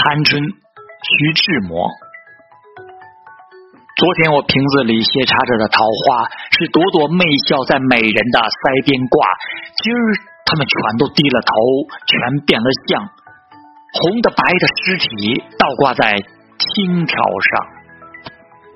残春徐志摩。昨天我瓶子里斜插着的桃花是朵朵媚笑在美人的腮边挂今儿他们全都低了头全变了相。红的白的尸体倒挂在青条上。